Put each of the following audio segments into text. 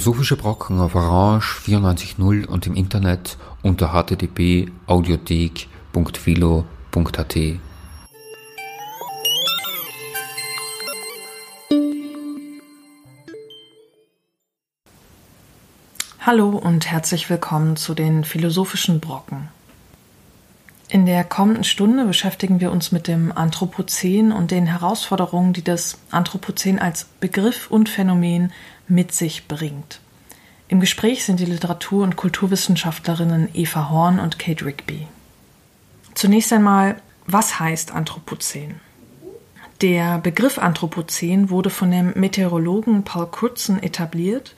Philosophische Brocken auf Orange 94.0 und im Internet unter http://audiothek.philo.at. Hallo und herzlich willkommen zu den Philosophischen Brocken. In der kommenden Stunde beschäftigen wir uns mit dem Anthropozän und den Herausforderungen, die das Anthropozän als Begriff und Phänomen mit sich bringt. Im Gespräch sind die Literatur- und Kulturwissenschaftlerinnen Eva Horn und Kate Rigby. Zunächst einmal, was heißt Anthropozän? Der Begriff Anthropozän wurde von dem Meteorologen Paul Crutzen etabliert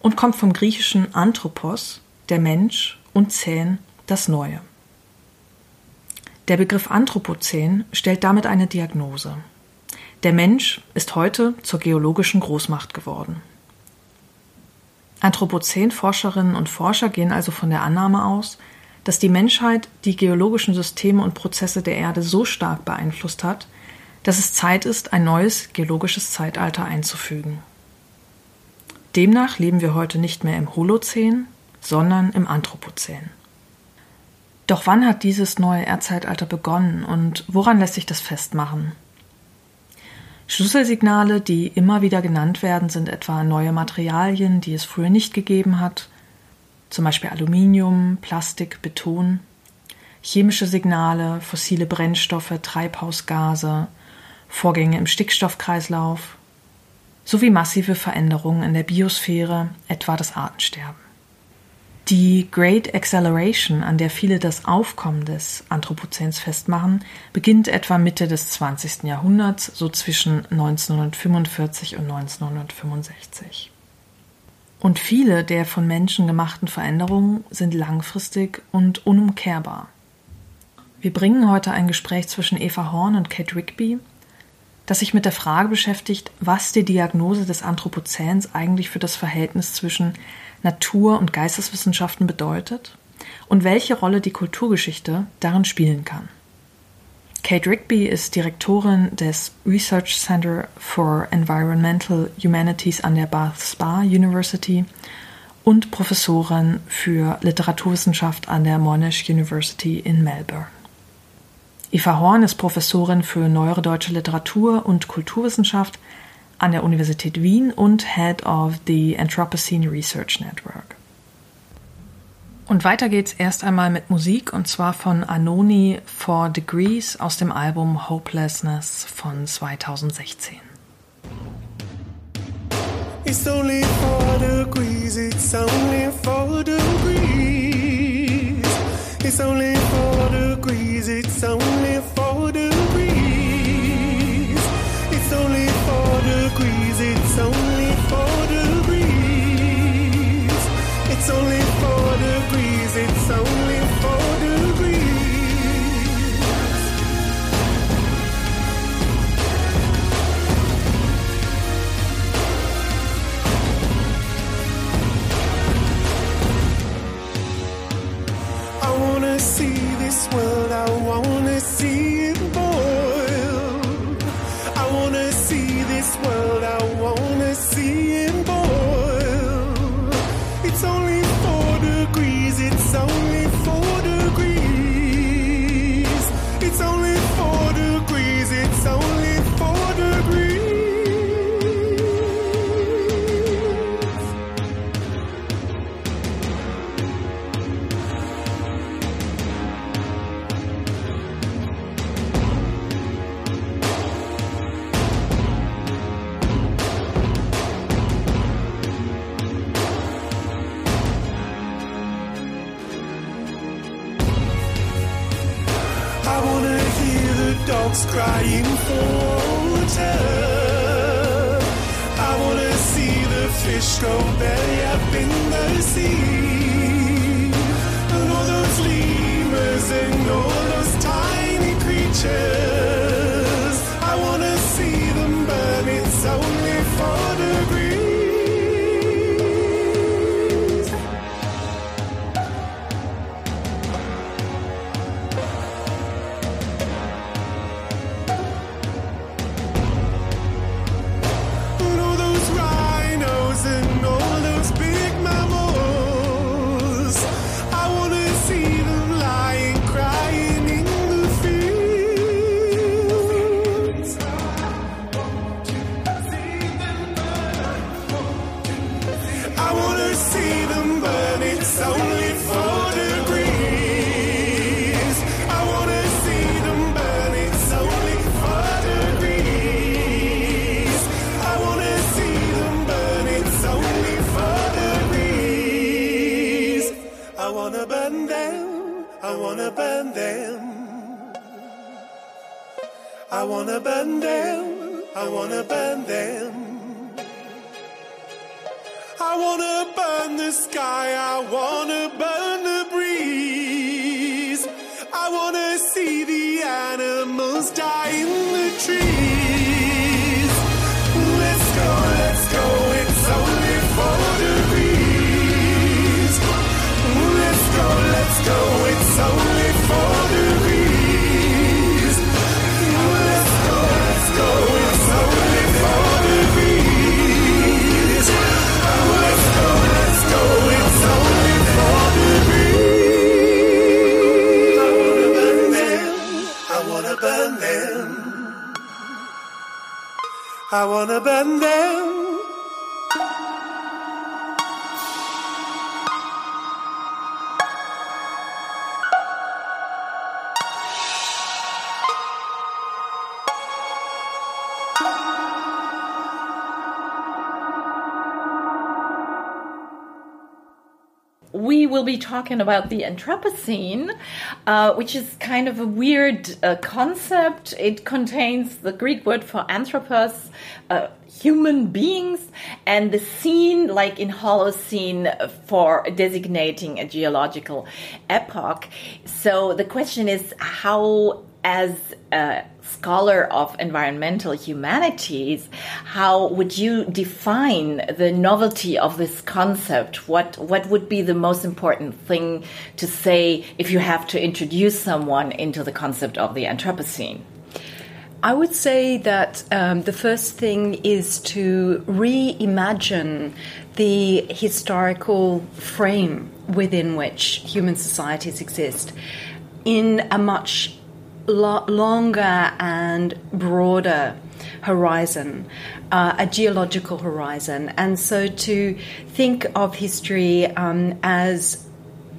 und kommt vom griechischen Anthropos, der Mensch, und Zän, das Neue. Der Begriff Anthropozän stellt damit eine Diagnose. Der Mensch ist heute zur geologischen Großmacht geworden. Anthropozän-Forscherinnen und Forscher gehen also von der Annahme aus, dass die Menschheit die geologischen Systeme und Prozesse der Erde so stark beeinflusst hat, dass es Zeit ist, ein neues geologisches Zeitalter einzufügen. Demnach leben wir heute nicht mehr im Holozän, sondern im Anthropozän. Doch wann hat dieses neue Erdzeitalter begonnen und woran lässt sich das festmachen? Schlüsselsignale, die immer wieder genannt werden, sind etwa neue Materialien, die es früher nicht gegeben hat, zum Beispiel Aluminium, Plastik, Beton, chemische Signale, fossile Brennstoffe, Treibhausgase, Vorgänge im Stickstoffkreislauf sowie massive Veränderungen in der Biosphäre, etwa das Artensterben. Die Great Acceleration, an der viele das Aufkommen des Anthropozäns festmachen, beginnt etwa Mitte des 20. Jahrhunderts, so zwischen 1945 und 1965. Und viele der von Menschen gemachten Veränderungen sind langfristig und unumkehrbar. Wir bringen heute ein Gespräch zwischen Eva Horn und Kate Rigby, das sich mit der Frage beschäftigt, was die Diagnose des Anthropozäns eigentlich für das Verhältnis zwischen Natur- und Geisteswissenschaften bedeutet und welche Rolle die Kulturgeschichte darin spielen kann. Kate Rigby ist Direktorin des Research Center for Environmental Humanities an der Bath Spa University und Professorin für Literaturwissenschaft an der Monash University in Melbourne. Eva Horn ist Professorin für neuere deutsche Literatur und Kulturwissenschaft an der Universität Wien und Head of the Anthropocene Research Network. Und weiter geht's erst einmal mit Musik und zwar von Anoni for Degrees aus dem Album Hopelessness von 2016. It's only four degrees, it's only four degrees. It's only four degrees, it's only four I wanna burn them. I wanna burn them. I wanna burn the sky. I wanna burn I wanna bend them. I wanna burn them. we will be talking about the Anthropocene, uh, which is kind of a weird uh, concept. It contains the Greek word for anthropos, uh, human beings, and the scene, like in Holocene, for designating a geological epoch. So the question is how, as a scholar of environmental humanities, how would you define the novelty of this concept? What what would be the most important thing to say if you have to introduce someone into the concept of the Anthropocene? I would say that um, the first thing is to reimagine the historical frame within which human societies exist in a much lo- longer and broader horizon, uh, a geological horizon. And so to think of history um, as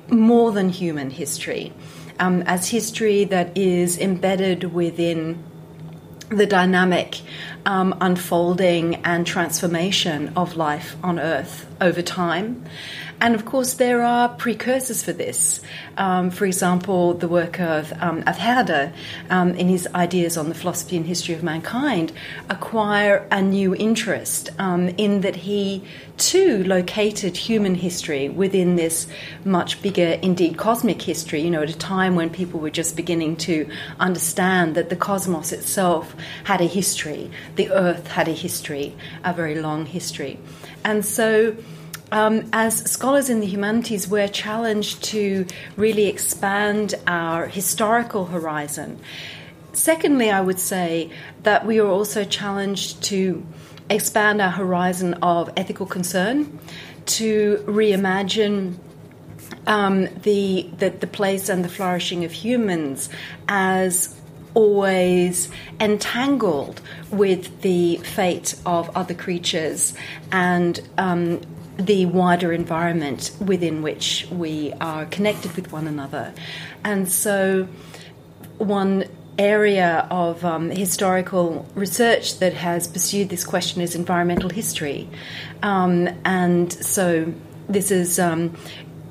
more than human history, um, as history that is embedded within the dynamic um, unfolding and transformation of life on Earth over time. And of course, there are precursors for this. Um, for example, the work of, um, of Herder um, in his ideas on the philosophy and history of mankind acquire a new interest um, in that he too located human history within this much bigger, indeed cosmic history, you know, at a time when people were just beginning to understand that the cosmos itself had a history, the earth had a history, a very long history. And so um, as scholars in the humanities, we're challenged to really expand our historical horizon. Secondly, I would say that we are also challenged to expand our horizon of ethical concern, to reimagine um, the, the, the place and the flourishing of humans as always entangled with the fate of other creatures and um, the wider environment within which we are connected with one another. And so, one area of um, historical research that has pursued this question is environmental history. Um, and so, this is. Um,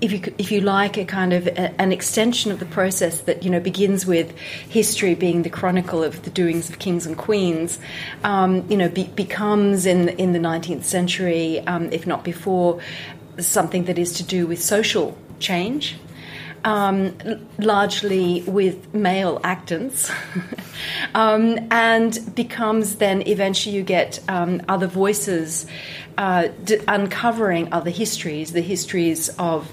if you, if you like, a kind of a, an extension of the process that you know begins with history being the chronicle of the doings of kings and queens, um, you know, be, becomes in in the 19th century, um, if not before, something that is to do with social change. Um, largely with male actants, um, and becomes then eventually you get um, other voices uh, d- uncovering other histories, the histories of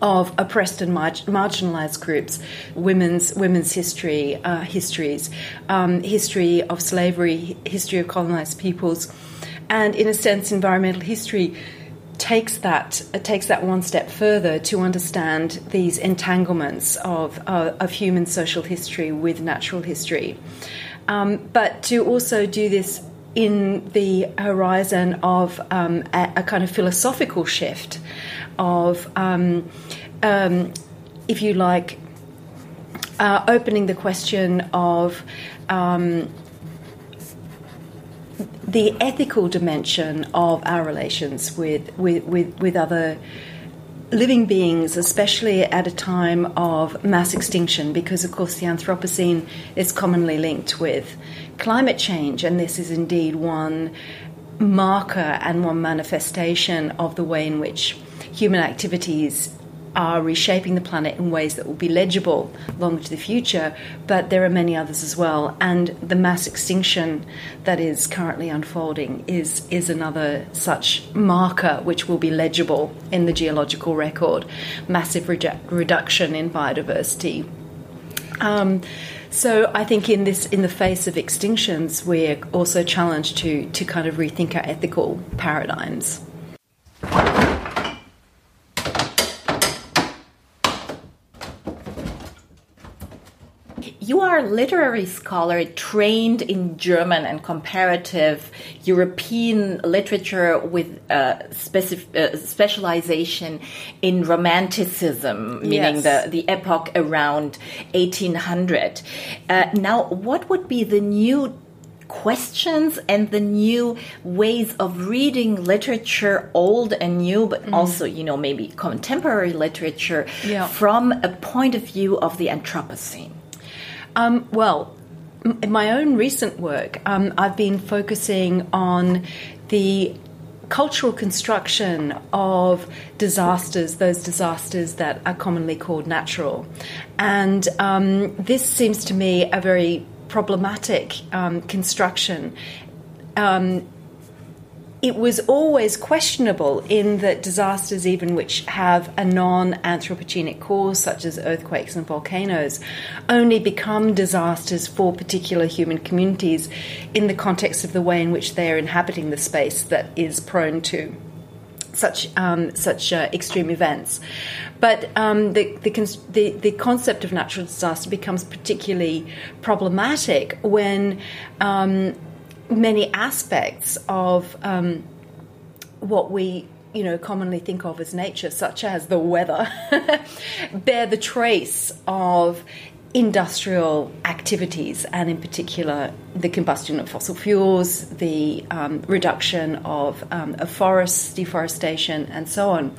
of oppressed and mar- marginalized groups, women's women's history, uh, histories, um, history of slavery, history of colonized peoples, and in a sense, environmental history takes that uh, takes that one step further to understand these entanglements of uh, of human social history with natural history, um, but to also do this in the horizon of um, a, a, kind of philosophical shift of, um, um, if you like, uh, opening the question of um, the ethical dimension of our relations with, with, with, with other living beings, especially at a time of mass extinction, because of course the Anthropocene is commonly linked with climate change, and this is indeed one marker and one manifestation of the way in which human activities are reshaping the planet in ways that will be legible long into the future, but there are many others as well. And the mass extinction that is currently unfolding is, is another such marker which will be legible in the geological record. Massive redu- reduction in biodiversity. Um, so I think in this, in the face of extinctions, we're also challenged to to kind of rethink our ethical paradigms. You are a literary scholar trained in German and comparative European literature with uh, specif- uh, specialization in Romanticism, meaning yes. the, the epoch around 1800. Uh, now, what would be the new questions and the new ways of reading literature, old and new, but mm. also, you know, maybe contemporary literature yeah. from a point of view of the Anthropocene? Um, well, in my own recent work, um, I've been focusing on the cultural construction of disasters, those disasters that are commonly called natural. And um, this seems to me a very problematic um, construction. Um, it was always questionable in that disasters, even which have a non anthropogenic cause, such as earthquakes and volcanoes, only become disasters for particular human communities in the context of the way in which they are inhabiting the space that is prone to such um, such uh, extreme events. But um, the, the, the, the, concept of natural disaster becomes particularly problematic when um, many aspects of um, what we you know commonly think of as nature, such as the weather, bear the trace of industrial activities, and in particular the combustion of fossil fuels, the um, reduction of, um, of, forests, deforestation, and so on.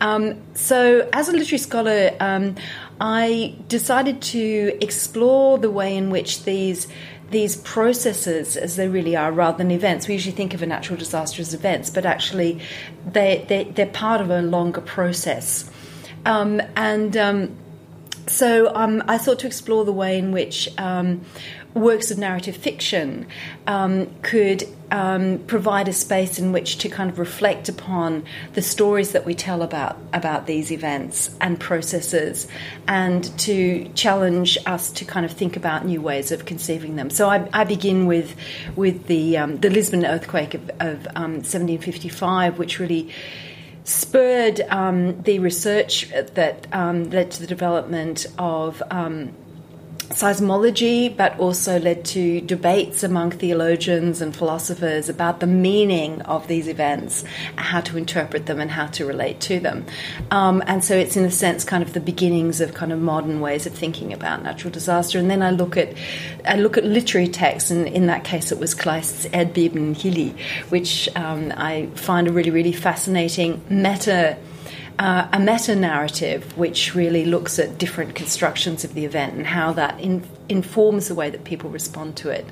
Um, so, as a literary scholar, um, I decided to explore the way in which these these processes as they really are rather than events. We usually think of a natural disaster as events, but actually they, they, they're part of a longer process. Um, and um, so um, I thought to explore the way in which um, works of narrative fiction um, could um, provide a space in which to kind of reflect upon the stories that we tell about about these events and processes, and to challenge us to kind of think about new ways of conceiving them. So I, I begin with with the um, the Lisbon earthquake of, of 1755, um, which really spurred um, the research that um, led to the development of um, seismology, but also led to debates among theologians and philosophers about the meaning of these events, how to interpret them, and how to relate to them. Um, and so it's, in a sense, kind of the beginnings of kind of modern ways of thinking about natural disaster. And then I look at I look at literary texts, and in that case, it was Kleist's Erdbeben Chile, which um, I find a really, really fascinating meta uh, a meta narrative which really looks at different constructions of the event and how that in, informs the way that people respond to it.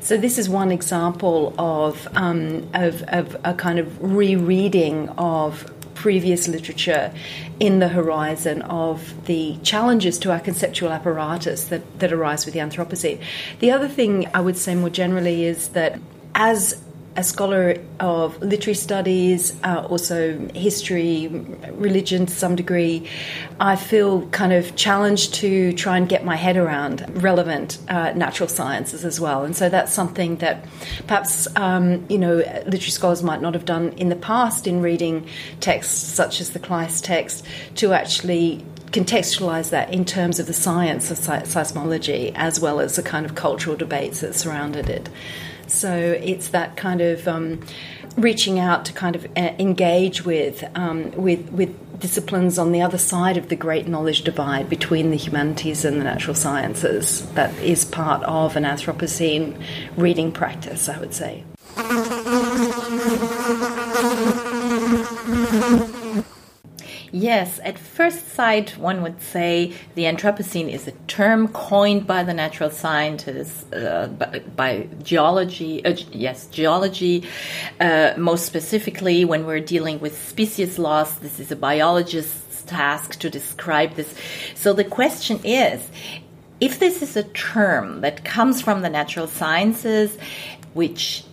So, this is one example of, um, of, of a kind of rereading of previous literature in the horizon of the challenges to our conceptual apparatus that, that arise with the Anthropocene. The other thing I would say more generally is that as a scholar of literary studies, uh, also history, religion to some degree. I feel kind of challenged to try and get my head around relevant uh, natural sciences as well. And so that's something that perhaps, um, you know, literary scholars might not have done in the past in reading texts such as the Kleist text to actually contextualize that in terms of the science of seismology as well as the kind of cultural debates that surrounded it. So it's that kind of um, reaching out to kind of uh, engage with um, with with disciplines on the other side of the great knowledge divide between the humanities and the natural sciences that is part of an Anthropocene reading practice, I would say. Yes, at first sight, one would say the Anthropocene is a term coined by the natural scientists, uh, by, by, geology, uh, yes, geology. Uh, most specifically, when we're dealing with species loss, this is a biologist's task to describe this. So the question is, if this is a term that comes from the natural sciences, which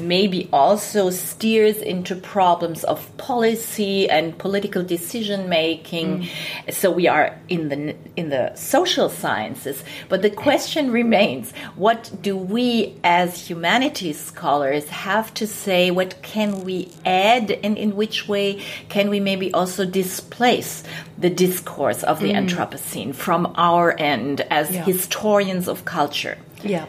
maybe also steers into problems of policy and political decision making mm. so we are in the in the social sciences but the question remains what do we as humanities scholars have to say what can we add and in which way can we maybe also displace the discourse of the mm. anthropocene from our end as yeah. historians of culture yeah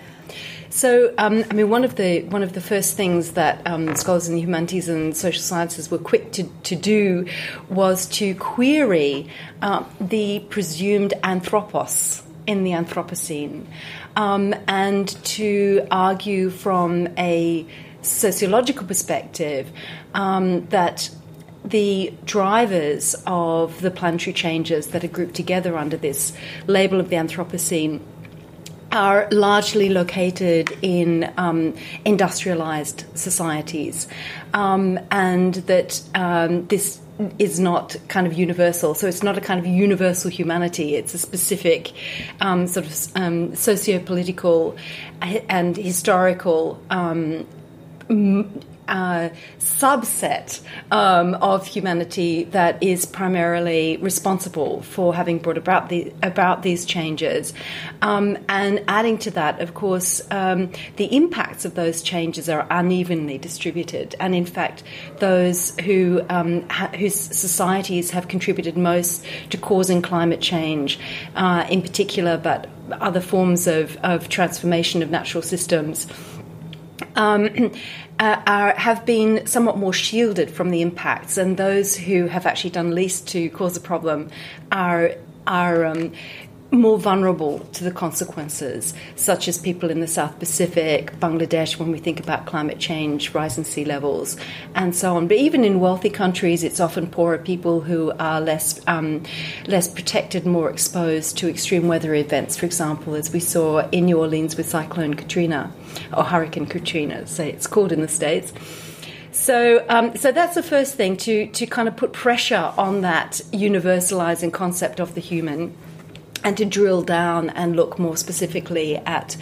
so, um, I mean, one of the one of the first things that um, scholars in the humanities and social sciences were quick to, to do was to query uh, the presumed anthropos in the Anthropocene, um, and to argue from a sociological perspective um, that the drivers of the planetary changes that are grouped together under this label of the Anthropocene are largely located in um, industrialized societies, um, and that um, this is not kind of universal. So it's not a kind of universal humanity. It's a specific um, sort of um, socio-political and historical um, uh, subset um, of humanity that is primarily responsible for having brought about the about these changes, um, and adding to that, of course, um, the impacts of those changes are unevenly distributed, and in fact, those who um, ha- whose societies have contributed most to causing climate change, uh, in particular, but other forms of, of transformation of natural systems. Um, uh, are, have been somewhat more shielded from the impacts, and those who have actually done least to cause a problem are are um, more vulnerable to the consequences, such as people in the South Pacific, Bangladesh, when we think about climate change, rising sea levels, and so on. But even in wealthy countries, it's often poorer people who are less um, less protected, more exposed to extreme weather events. For example, as we saw in New Orleans with Cyclone Katrina or Hurricane Katrina, say it's called in the states. So, um, so that's the first thing to to kind of put pressure on that universalizing concept of the human and to drill down and look more specifically at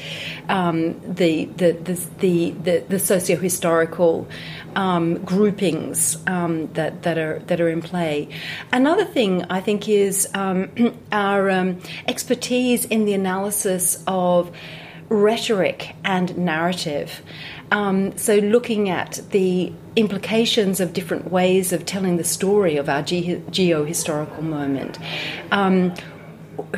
um, the, the, the, the, the, socio-historical um, groupings um, that, that, are, that are in play. Another thing I think is um, our um, expertise in the analysis of rhetoric and narrative. Um, so, looking at the implications of different ways of telling the story of our ge- geo historical moment. Um,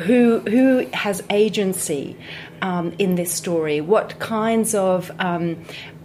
who who has agency um, in this story? What kinds of um,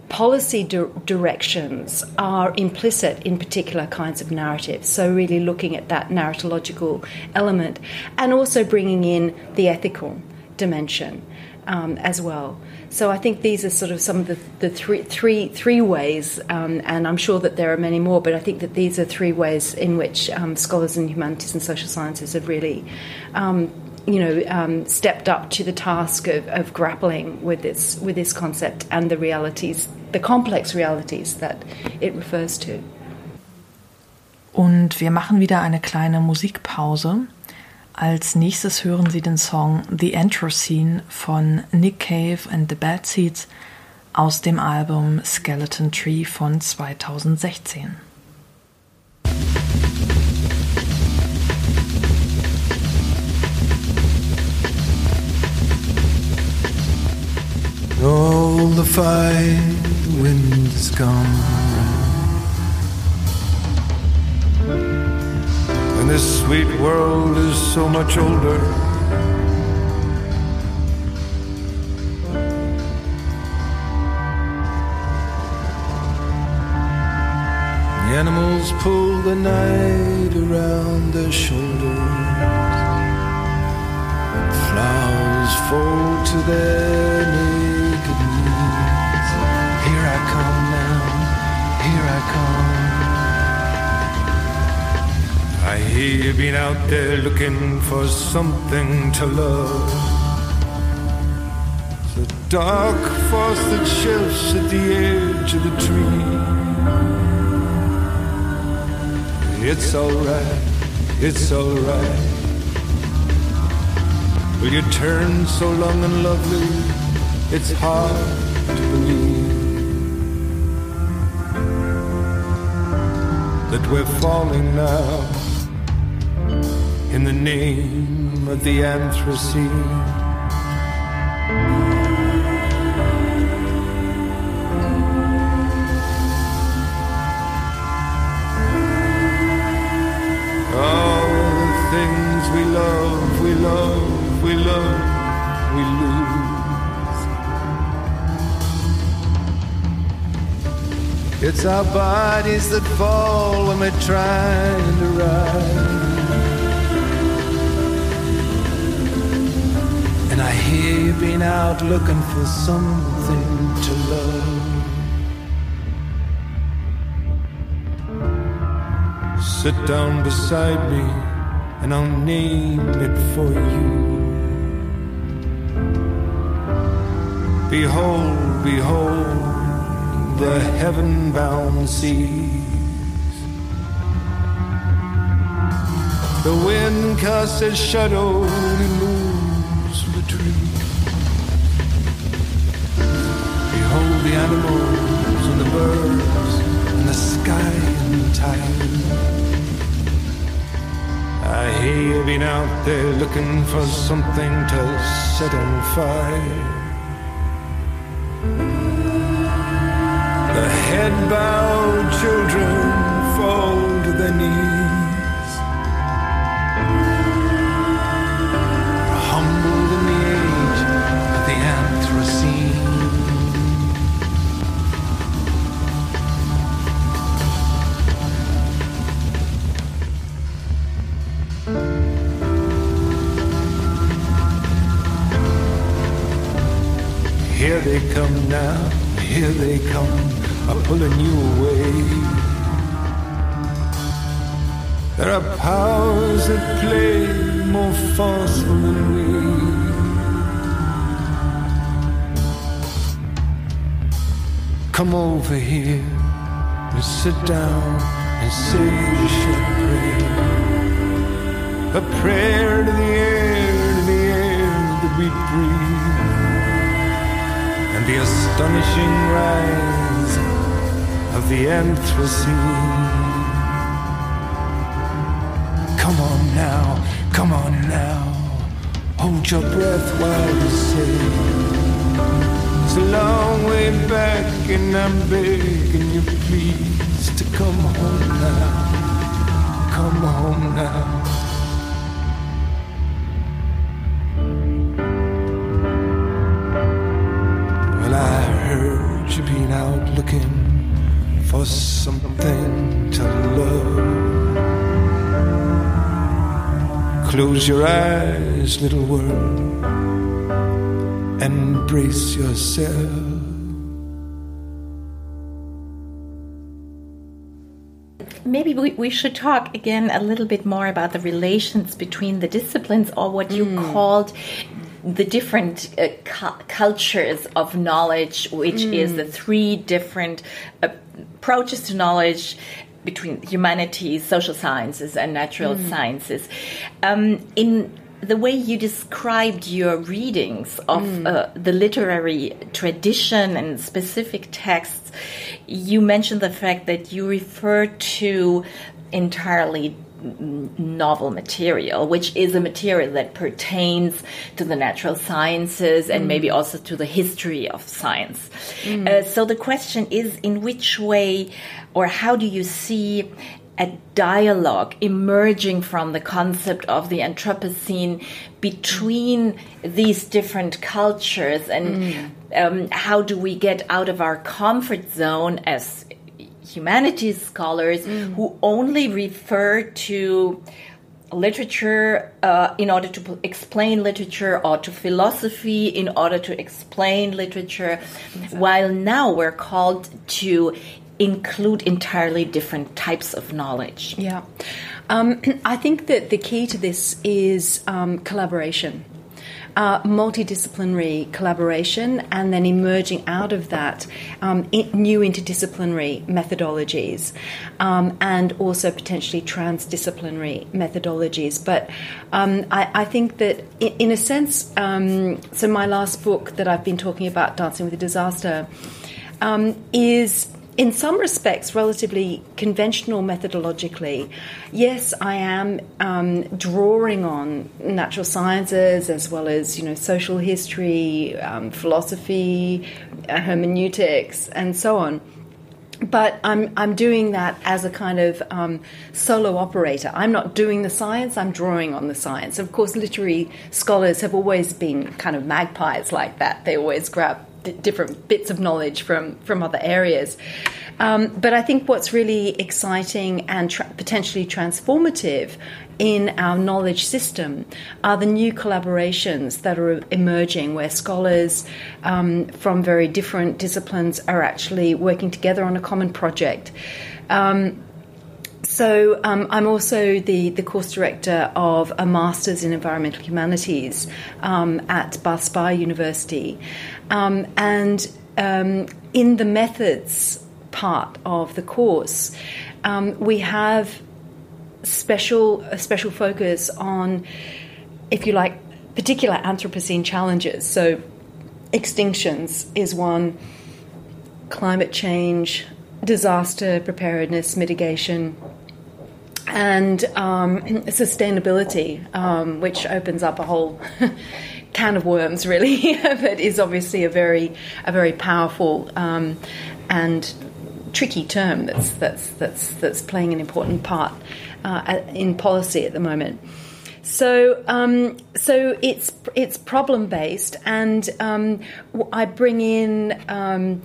policy di- directions are implicit in particular kinds of narratives? So really looking at that narratological element, and also bringing in the ethical dimension um, as well. So I think these are sort of some of the, the three, three, three ways, um, and I'm sure that there are many more, but I think that these are three ways in which um, scholars in humanities and social sciences have really, um, you know, um, stepped up to the task of, of grappling with this, with this concept and the realities, the complex realities that it refers to. Und wir machen wieder eine kleine Musikpause. Als nächstes hören Sie den Song The Anthropocene von Nick Cave and the Bad Seeds aus dem Album Skeleton Tree von 2016. All the fight, wind is gone. And this sweet world is so much older. The animals pull the night around their shoulders. Flowers fall to their knees. You've been out there looking for something to love. The dark force that shifts at the edge of the tree. It's alright, it's alright. Will you turn so long and lovely? It's hard to believe that we're falling now in the name of the Anthropocene. All the things we love, we love, we love, we lose. It's our bodies that fall when we're trying to rise. You've been out looking for something to love. Sit down beside me and I'll name it for you. Behold, behold the heaven bound seas. The wind casts its shadow and it the animals and the birds and the sky and tide. I hear you've been out there looking for something to set on fire. Pulling you away. There are powers that play more forceful than we. Come over here and sit down and say a short prayer. A prayer to the air, to the air that we breathe and the astonishing rise of the Anthropocene. Come on now, come on now, hold your breath while you say. It's a long way back, and I'm begging you please to come home now, come home now. Well, I heard you been out looking Close your eyes, little world, and brace yourself. Maybe we, we should talk again a little bit more about the relations between the disciplines or what you called the different uh, cu- cultures of knowledge, which is the three different uh, approaches to knowledge between humanities, social sciences, and natural sciences. Um, in the way you described your readings of uh, the literary tradition and specific texts, you mentioned the fact that you refer to entirely novel material, which is a material that pertains to the natural sciences and maybe also to the history of science. Uh, so the question is in which way or how do you see a dialogue emerging from the concept of the Anthropocene between these different cultures? And um, how do we get out of our comfort zone as humanities scholars who only refer to literature uh, in order to p- explain literature or to philosophy in order to explain literature, while now we're called to include entirely different types of knowledge. Yeah. Um, I think that the key to this is um, collaboration. Uh, multidisciplinary collaboration, and then emerging out of that um, new interdisciplinary methodologies, um, and also potentially transdisciplinary methodologies. But um, I, I, think that, in, in a sense, um, so my last book that I've been talking about, Dancing with a Disaster, um, is in some respects, relatively conventional methodologically. Yes, I am um, drawing on natural sciences as well as you know social history, um, philosophy, uh, hermeneutics, and so on. But I'm I'm doing that as a kind of um, solo operator. I'm not doing the science. I'm drawing on the science. Of course, literary scholars have always been kind of magpies like that. They always grab different bits of knowledge from from other areas. Um, but I think what's really exciting and tra- potentially transformative in our knowledge system are the new collaborations that are emerging where scholars um, from very different disciplines are actually working together on a common project. Um, so um, I'm also the, the course director of a master's in environmental humanities um, at Bath Spa University, um, and um, in the methods part of the course, um, we have special a special focus on, if you like, particular Anthropocene challenges. So, extinctions is one, climate change, disaster preparedness, mitigation, and um, sustainability, um, which opens up a whole can of worms, really, but is obviously a very a very powerful um, and tricky term that's that's that's that's playing an important part uh, in policy at the moment. So, um, so it's it's problem based, and um, I bring in um,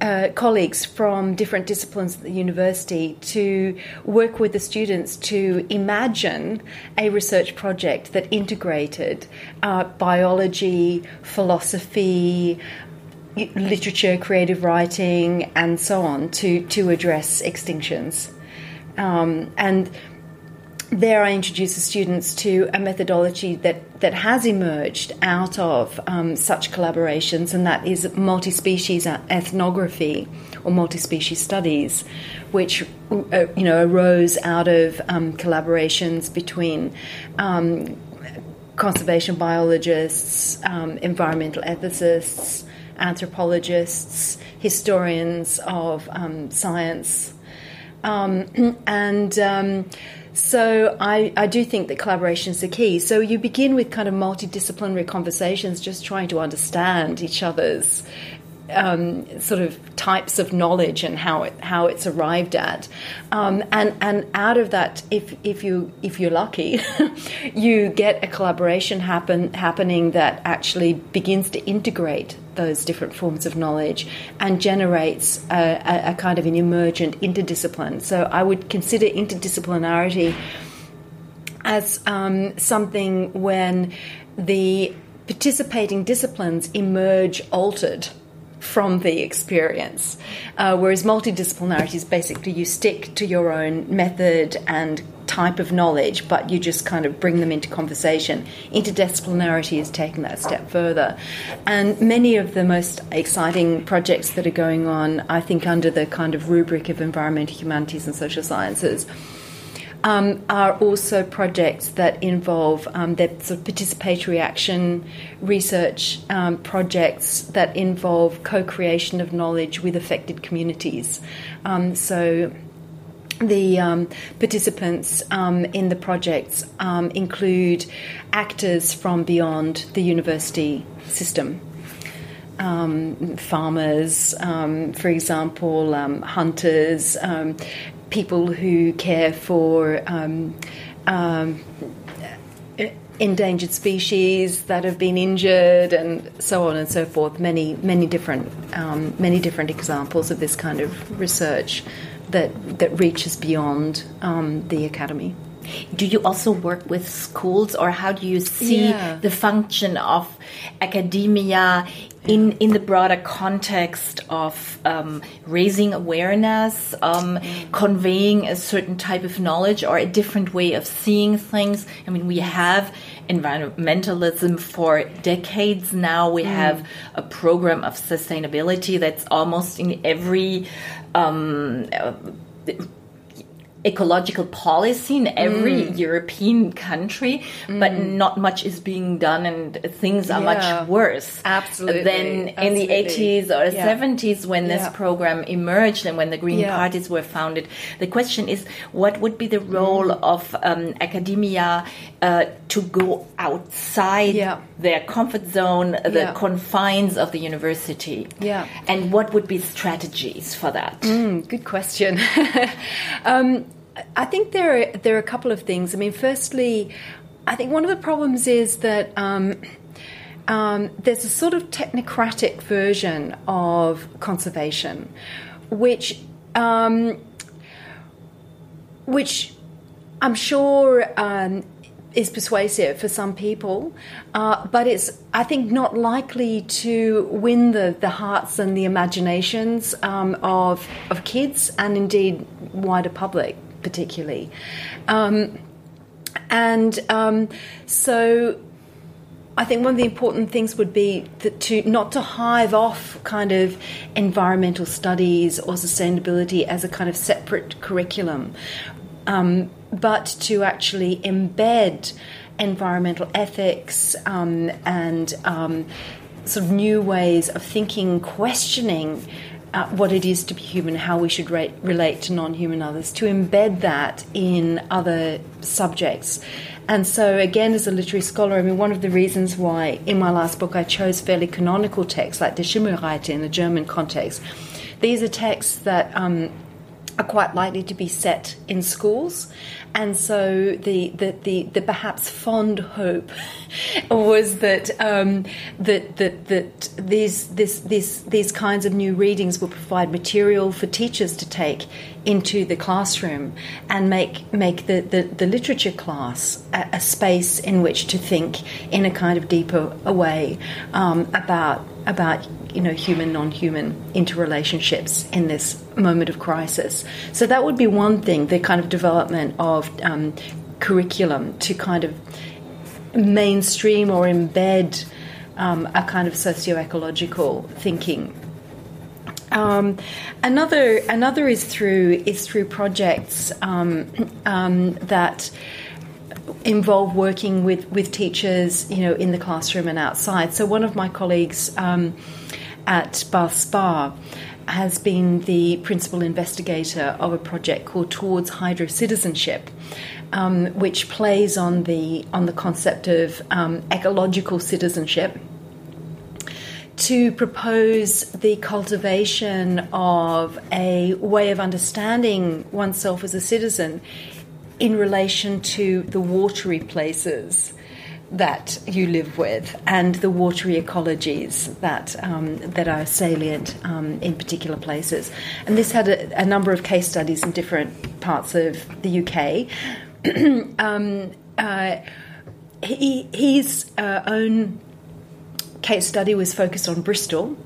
uh, colleagues from different disciplines at the university to work with the students to imagine a research project that integrated uh, biology, philosophy, literature, creative writing, and so on to, to address extinctions. Um, and there I introduce the students to a methodology that, that has emerged out of um, such collaborations, and that is multi species ethnography or multi species studies, which uh, you know arose out of um, collaborations between um, conservation biologists, um, environmental ethicists, anthropologists, historians of um, science, um, and so I, I do think that collaboration is the key. So you begin with kind of multidisciplinary conversations, just trying to understand each other's um, sort of types of knowledge and how it how it's arrived at, um, and and out of that, if if you if you're lucky, you get a collaboration happen happening that actually begins to integrate those different forms of knowledge and generates a, a, a kind of an emergent interdiscipline. So I would consider interdisciplinarity as um, something when the participating disciplines emerge altered from the experience. Uh, whereas multidisciplinarity is basically you stick to your own method and type of knowledge, but you just kind of bring them into conversation. Interdisciplinarity is taking that step further. And many of the most exciting projects that are going on, I think, under the kind of rubric of environmental humanities and social sciences um, are also projects that involve um, that sort of participatory action research um, projects that involve co-creation of knowledge with affected communities. Um, so the um, participants um, in the projects um, include actors from beyond the university system. Um, farmers, um, for example, hunters, people who care for um, um, endangered species that have been injured, and so on and so forth. Many, many different, um, many different examples of this kind of research that that reaches beyond um, the academy. Do you also work with schools, or how do you see Yeah. the function of academia in in the broader context of um, raising awareness, um, conveying a certain type of knowledge, or a different way of seeing things? I mean, we have environmentalism for decades now. We have a program of sustainability that's almost in every. Um, uh, ecological policy in every European country, but not much is being done, and things are Yeah. much worse Absolutely. than in the 80s or Yeah. 70s when this program emerged and when the Green Yeah. parties were founded. The question is, what would be the role Mm. of um, academia uh, to go outside Yeah. their comfort zone, the Yeah. confines of the university? Yeah. And what would be strategies for that? Mm, good question. um, I think there are there are a couple of things. I mean, firstly, I think one of the problems is that um, um, there's a sort of technocratic version of conservation, which um, which I'm sure um, is persuasive for some people, uh, but it's I think not likely to win the, the hearts and the imaginations um, of of kids and indeed wider public particularly, um, and um, so. I think one of the important things would be to not to hive off kind of environmental studies or sustainability as a kind of separate curriculum, um, but to actually embed environmental ethics um, and um, sort of new ways of thinking, questioning uh, what it is to be human, how we should relate to non-human others, to embed that in other subjects. And so, again, as a literary scholar, I mean, one of the reasons why in my last book I chose fairly canonical texts like the Schimmelreiter in the German context. These are texts that um, are quite likely to be set in schools. And so the, the, the, the perhaps fond hope was that, um, that, that, that these, this, this, these kinds of new readings will provide material for teachers to take into the classroom and make, make the, the, the literature class a, a space in which to think in a kind of deeper way um, about, about you know human non-human interrelationships in this moment of crisis so that would be one thing the kind of development of um, curriculum to kind of mainstream or embed um, a kind of socio-ecological thinking um, another another is through is through projects um, um, that involve working with, with teachers, you know, in the classroom and outside. So one of my colleagues um, at Bath Spa has been the principal investigator of a project called Towards Hydro Citizenship. Um, which plays on the on the concept of um, ecological citizenship, to propose the cultivation of a way of understanding oneself as a citizen in relation to the watery places that you live with and the watery ecologies that um, that are salient um, in particular places. And this had a, a, number of case studies in different parts of the UK. um, uh, he, uh, own case study was focused on Bristol,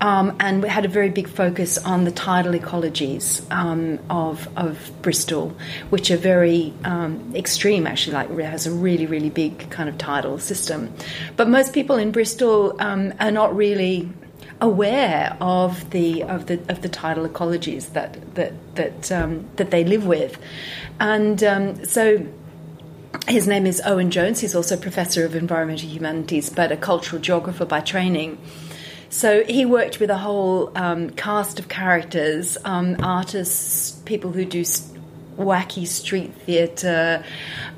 um, and we had a very big focus on the tidal ecologies um, of of Bristol, which are very um, extreme. Actually, like it has a really really big kind of tidal system, but most people in Bristol um, are not really aware of the of the of the tidal ecologies that that that um, that they live with, and um, so his name is Owen Jones. He's also professor of environmental humanities, but a cultural geographer by training. So he worked with a whole um, cast of characters, um, artists, people who do wacky street theatre,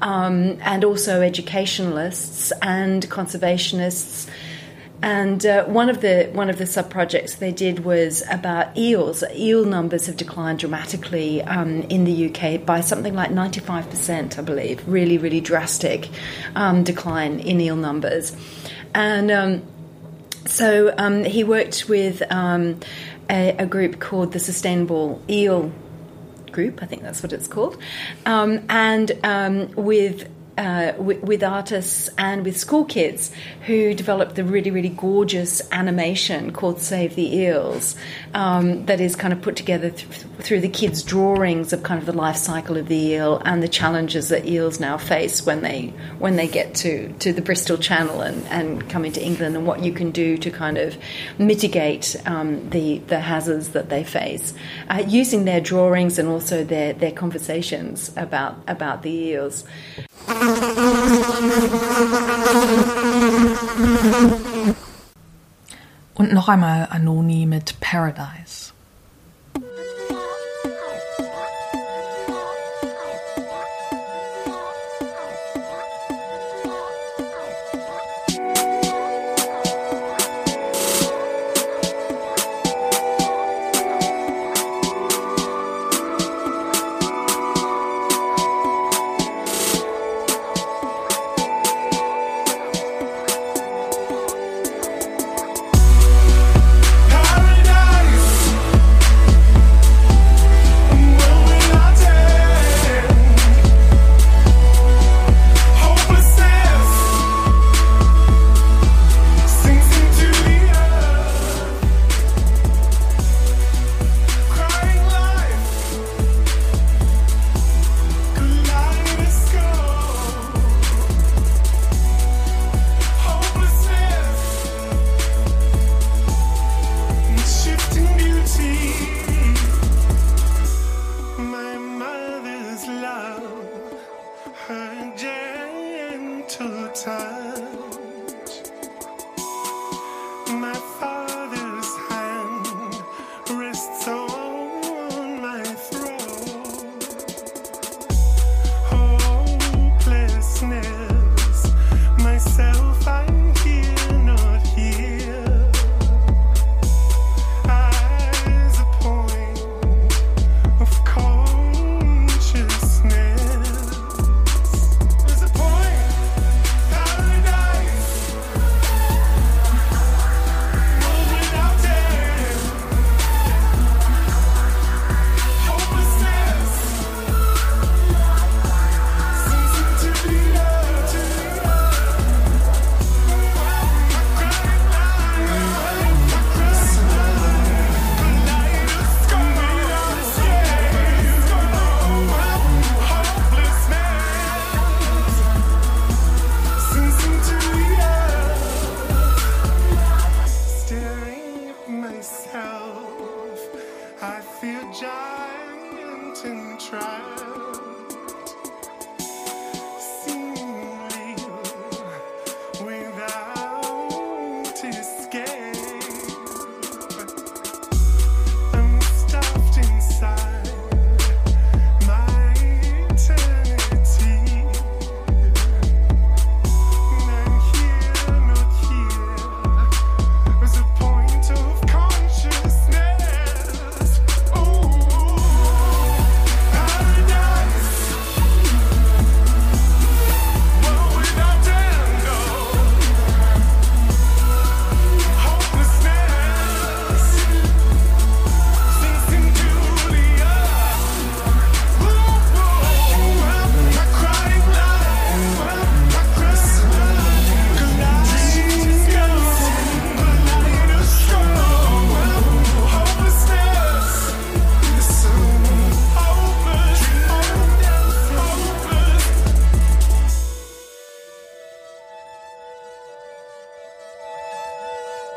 um, and also educationalists and conservationists. And uh, one of the one of the sub projects they did was about eels. Eel numbers have declined dramatically um, in the UK by something like ninety five percent, I believe. Really, really drastic um, decline in eel numbers, and um, so um, he worked with um, a, a, group called the Sustainable Eel group, I think that's what it's called, um, and um, with uh, with, with, artists and with school kids who developed the really, really gorgeous animation called Save the Eels um, that is kind of put together th- through the kids' drawings of kind of the life cycle of the eel and the challenges that eels now face when they when they get to, to the Bristol Channel and, and come into England and what you can do to kind of mitigate um, the, the hazards that they face uh, using their drawings and also their, their conversations about, about the eels. Und noch einmal Anohni mit Paradise. Paradise.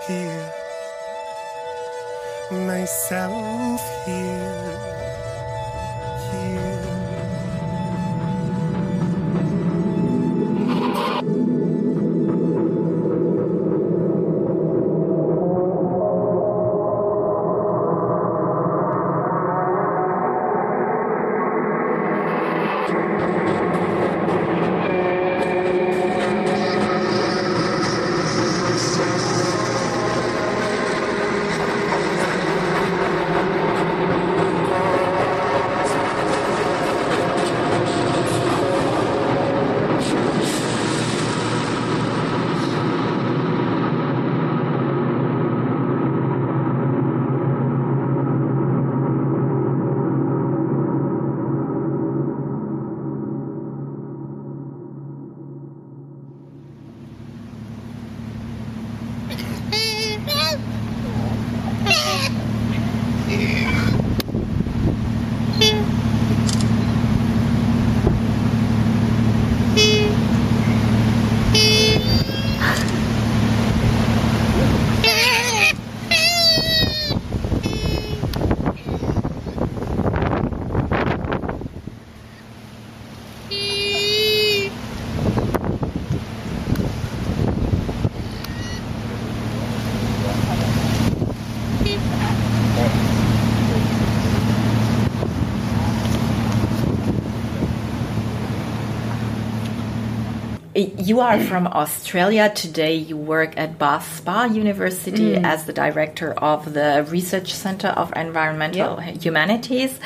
here, myself here, here. You are from Australia. Today, you work at Bath Spa University as the director of the Research Center of Environmental Humanities.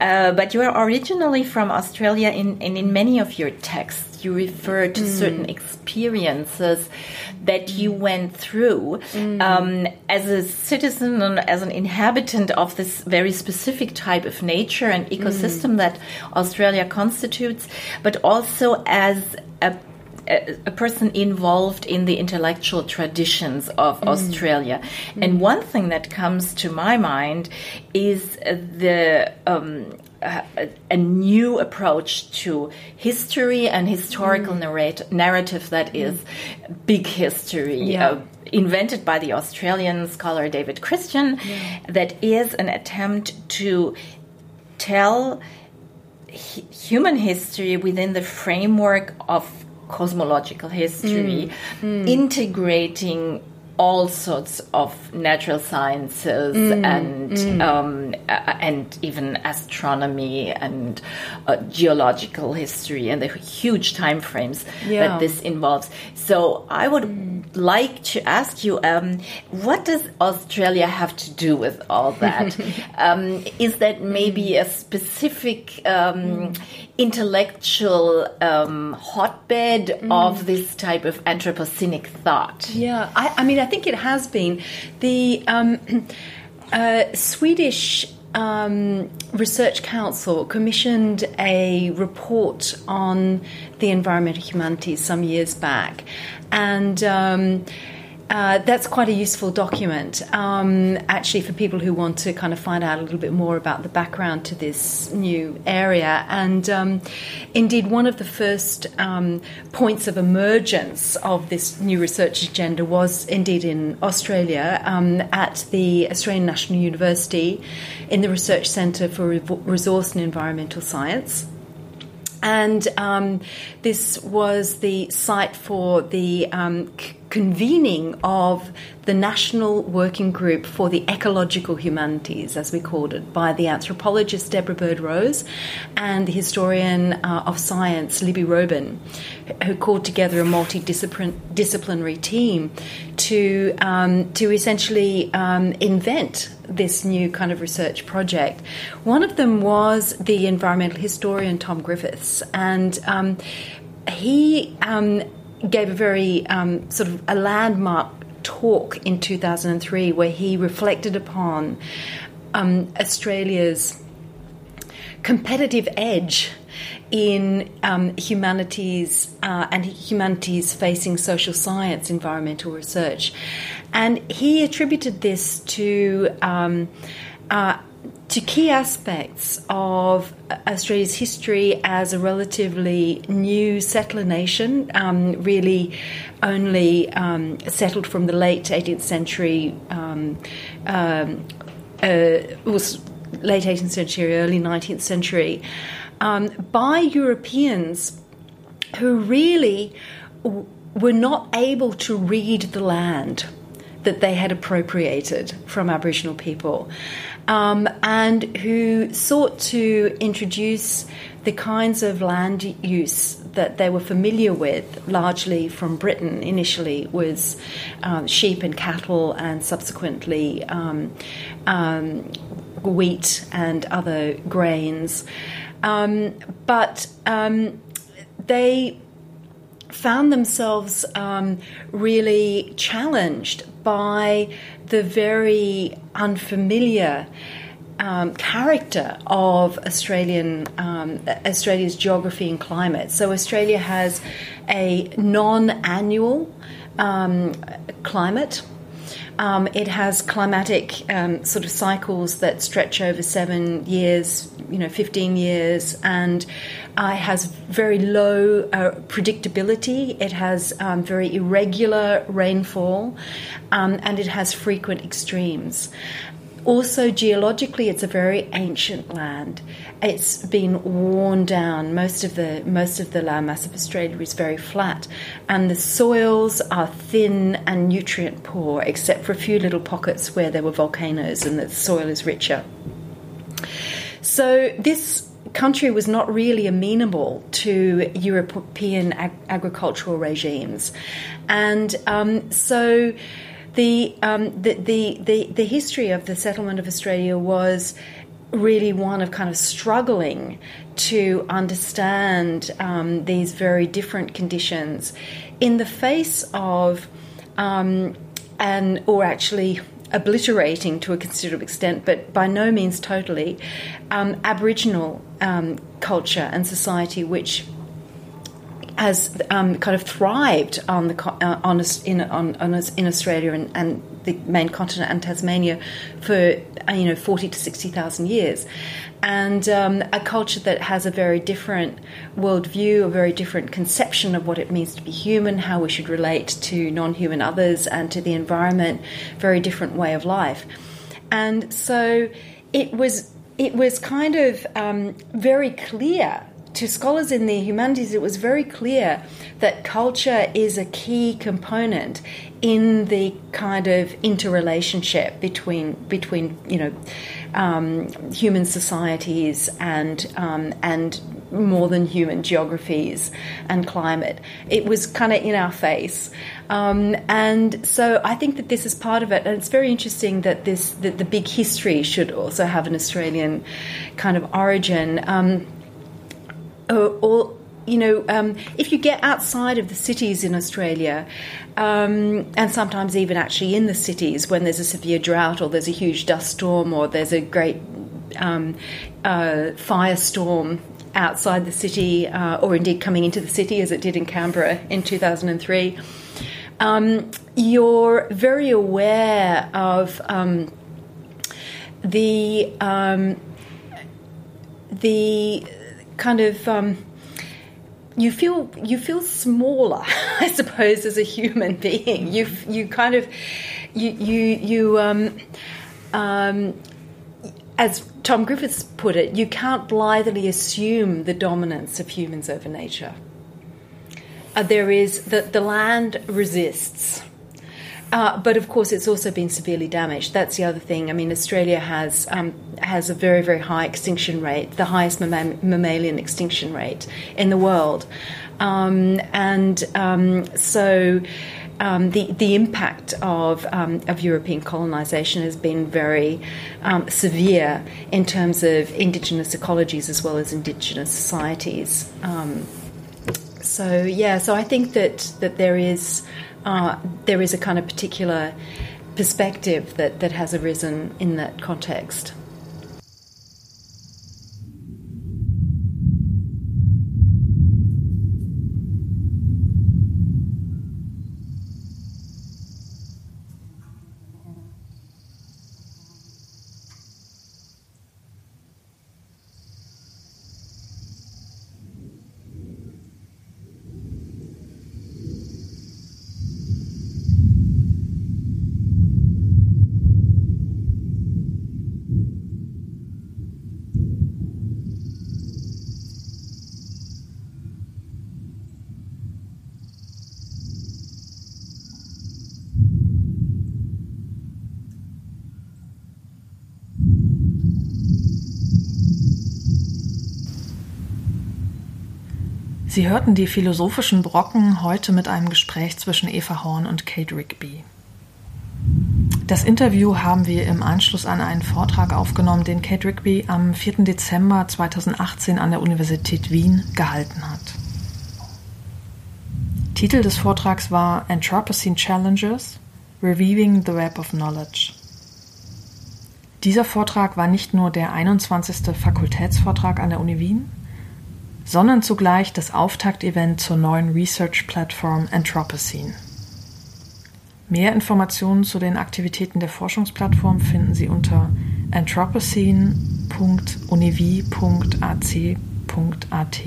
Uh, but you are originally from Australia, in, and in many of your texts, you refer to certain experiences that you went through. Um, as a citizen and as an inhabitant of this very specific type of nature and ecosystem that Australia constitutes, but also as a a, a person involved in the intellectual traditions of Australia. And one thing that comes to my mind is the um, a, a new approach to history and historical narrat- narrative that is big history. Yeah. Uh, invented by the Australian scholar David Christian, that is an attempt to tell hu- human history within the framework of cosmological history, hmm. Hmm. integrating all sorts of natural sciences and um, and even astronomy and uh, geological history and the huge time frames Yeah. that this involves. So I would like to ask you, um, what does Australia have to do with all that? um, is that maybe a specific um, intellectual um, hotbed of this type of anthropocenic thought? Yeah, I, I mean, I think it has been. The um, uh, Swedish um, Research Council commissioned a report on the environmental humanities some years back, and um, uh, that's quite a useful document, um, actually, for people who want to kind of find out a little bit more about the background to this new area. And um, indeed, one of the first um, points of emergence of this new research agenda was indeed in Australia um, at the Australian National University in the Research Centre for Re- Resource and Environmental Science. And um, this was the site for the um, c- convening of the National Working Group for the Ecological Humanities, as we called it, by the anthropologist Deborah Bird Rose and the historian uh, of science Libby Robin, who called together a multidisciplinary team to um, to essentially um, invent this new kind of research project. One of them was the environmental historian Tom Griffiths, and um, he um, gave a very um, sort of a landmark talk in 2003 where he reflected upon um, Australia's competitive edge in um, humanities uh, and humanities facing social science environmental research. And he attributed this to um, uh, to key aspects of Australia's history as a relatively new settler nation, um, really only um, settled from the late 18th century. Um, um, uh, was late 18th century, early 19th century, um, by Europeans who really w- were not able to read the land that they had appropriated from Aboriginal people. Um, and who sought to introduce the kinds of land use that they were familiar with, largely from Britain initially, was um, sheep and cattle, and subsequently um, um, wheat and other grains. Um, but um, they found themselves um, really challenged by the very unfamiliar um, character of Australian um, Australia's geography and climate. So Australia has a non-annual um, climate. Um, it has climatic um, sort of cycles that stretch over seven years, you know, 15 years, and uh, it has very low uh, predictability. It has um, very irregular rainfall, um, and it has frequent extremes. Also, geologically, it's a very ancient land. It's been worn down. Most of the most of the landmass of Australia is very flat, and the soils are thin and nutrient poor, except for a few little pockets where there were volcanoes and the soil is richer. So this country was not really amenable to European ag- agricultural regimes, and um, so. The, um, the, the, the, the history of the settlement of Australia was really one of kind of struggling to understand um, these very different conditions in the face of um, and or actually obliterating to a considerable extent, but by no means totally, um, Aboriginal um, culture and society, which has um, kind of thrived on the uh, on, in on, on, in Australia and, and, the main continent and Tasmania for uh, you know forty to sixty thousand years, and um, a culture that has a very different worldview, a very different conception of what it means to be human, how we should relate to non-human others and to the environment, very different way of life, and so it was it was kind of um, very clear to scholars in the humanities, it was very clear that culture is a key component in the kind of interrelationship between between you know um, human societies and um, and more than human geographies and climate. It was kind of in our face, um, and so I think that this is part of it. And it's very interesting that this that the big history should also have an Australian kind of origin. Or, or you know, um, if you get outside of the cities in Australia, um, and sometimes even actually in the cities when there's a severe drought or there's a huge dust storm or there's a great um, uh, firestorm outside the city, uh, or indeed coming into the city as it did in Canberra in 2003, um, you're very aware of um, the um, the kind of um, you feel you feel smaller, I suppose, as a human being. You you kind of you you you um, um, as Tom Griffiths put it, you can't blithely assume the dominance of humans over nature. Uh, there is that the land resists. Uh, but of course, it's also been severely damaged. That's the other thing. I mean, Australia has um, has a very very high extinction rate, the highest mammalian extinction rate in the world, um, and um, so. Um, the the impact of um, of European colonisation has been very um, severe in terms of indigenous ecologies as well as indigenous societies. so yeah, so I think that that there is uh, there is a kind of particular perspective that, that has arisen in that context. Sie hörten die philosophischen Brocken heute mit einem Gespräch zwischen Eva Horn und Kate Rigby. Das Interview haben wir im Anschluss an einen Vortrag aufgenommen, den Kate Rigby am 4. Dezember 2018 an der Universität Wien gehalten hat. Titel des Vortrags war Anthropocene Challenges Reviewing the Web of Knowledge. Dieser Vortrag war nicht nur der 21. Fakultätsvortrag an der Uni Wien, sondern zugleich das Auftaktevent zur neuen Research-Plattform Anthropocene. Mehr Informationen zu den Aktivitäten der Forschungsplattform finden Sie unter anthropocene.univ.ac.at.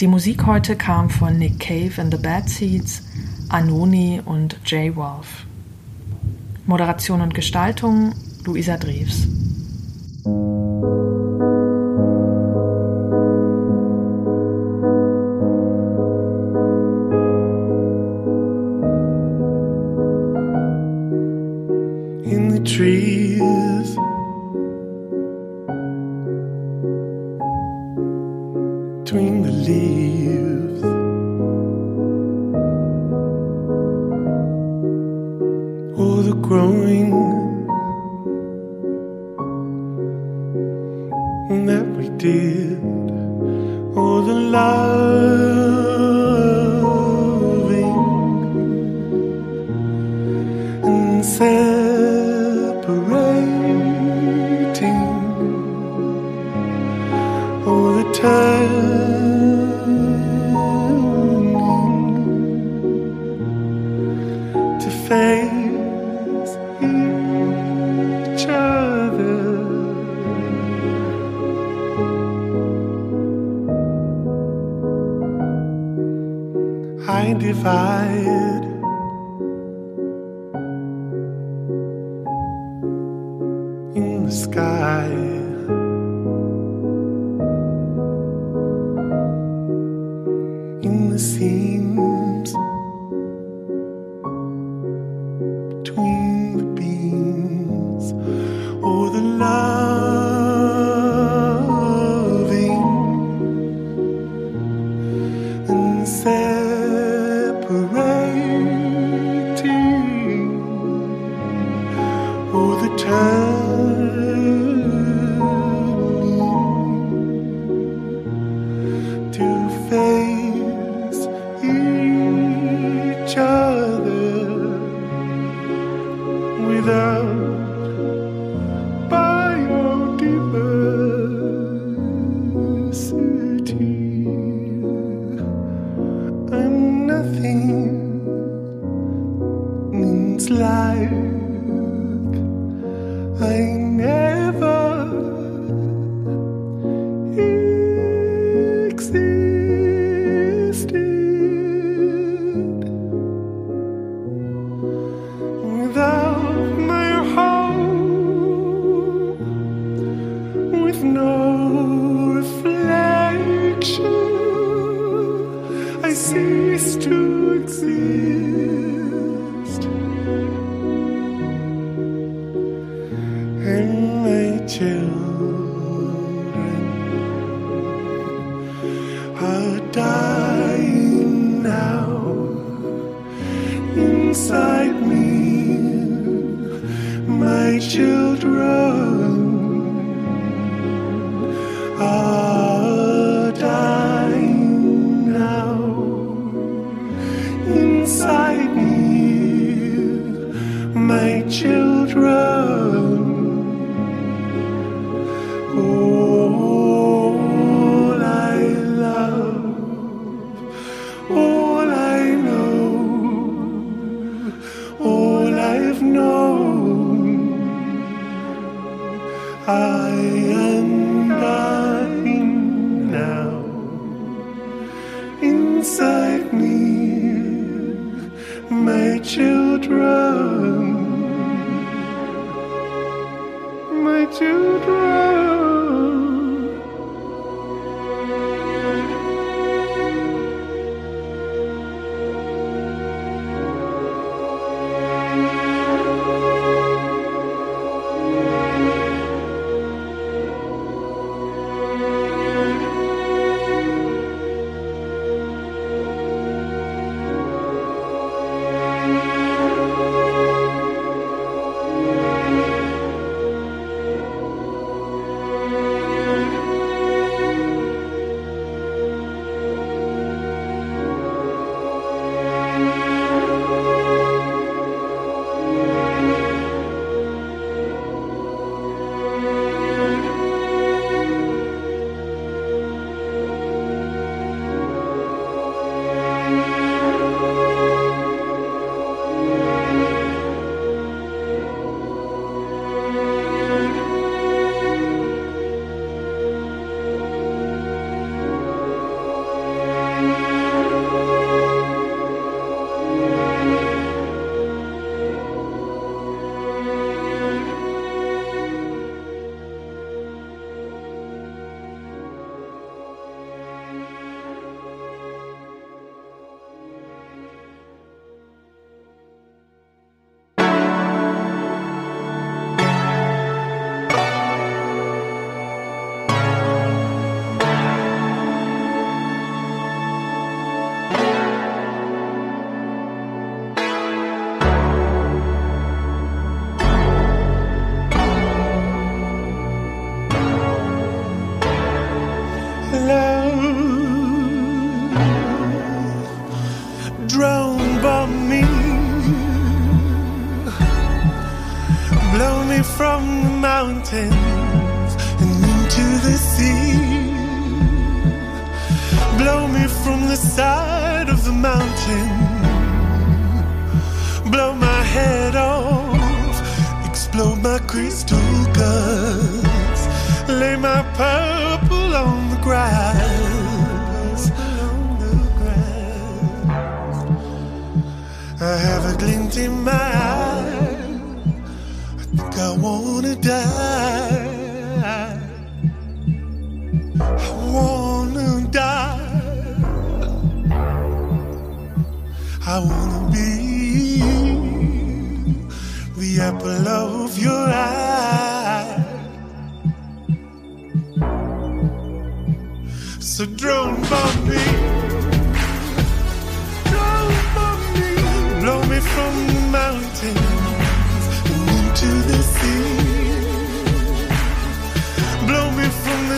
Die Musik heute kam von Nick Cave and the Bad Seeds, Anoni und Jay Wolf. Moderation und Gestaltung Luisa Drews. to drown. drowned by me. Blow me from the mountains and into the sea. Blow me from the side of the mountain. Blow my head off. Explode my crystal guts. Lay my purple on the grass I have a glint in my eye. I think I wanna die. I wanna die. I wanna be the apple of your eye. So drone bomb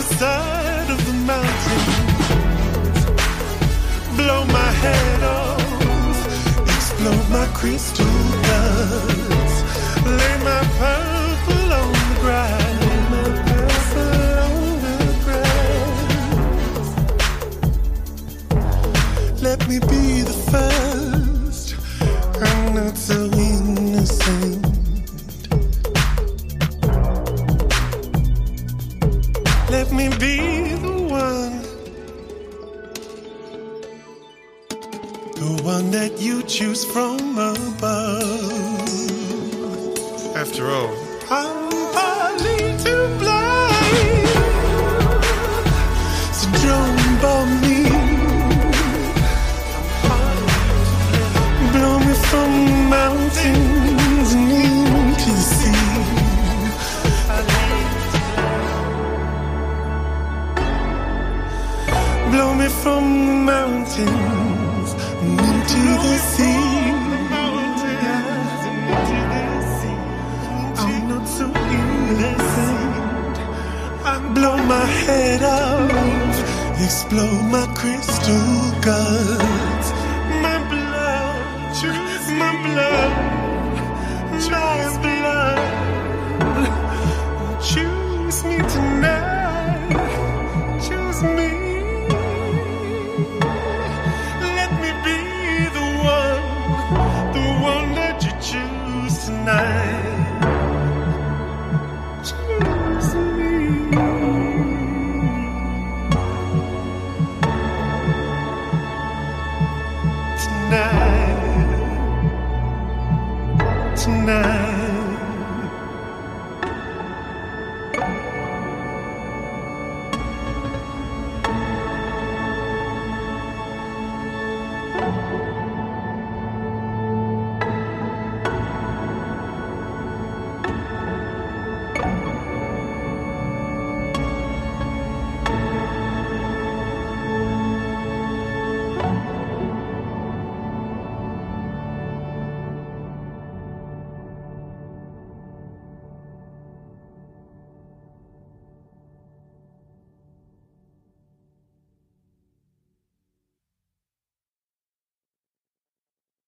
the side of the mountain, blow my head off, explode my crystal guts, lay my purple on the ground. Let me be choose from above. After all, I'm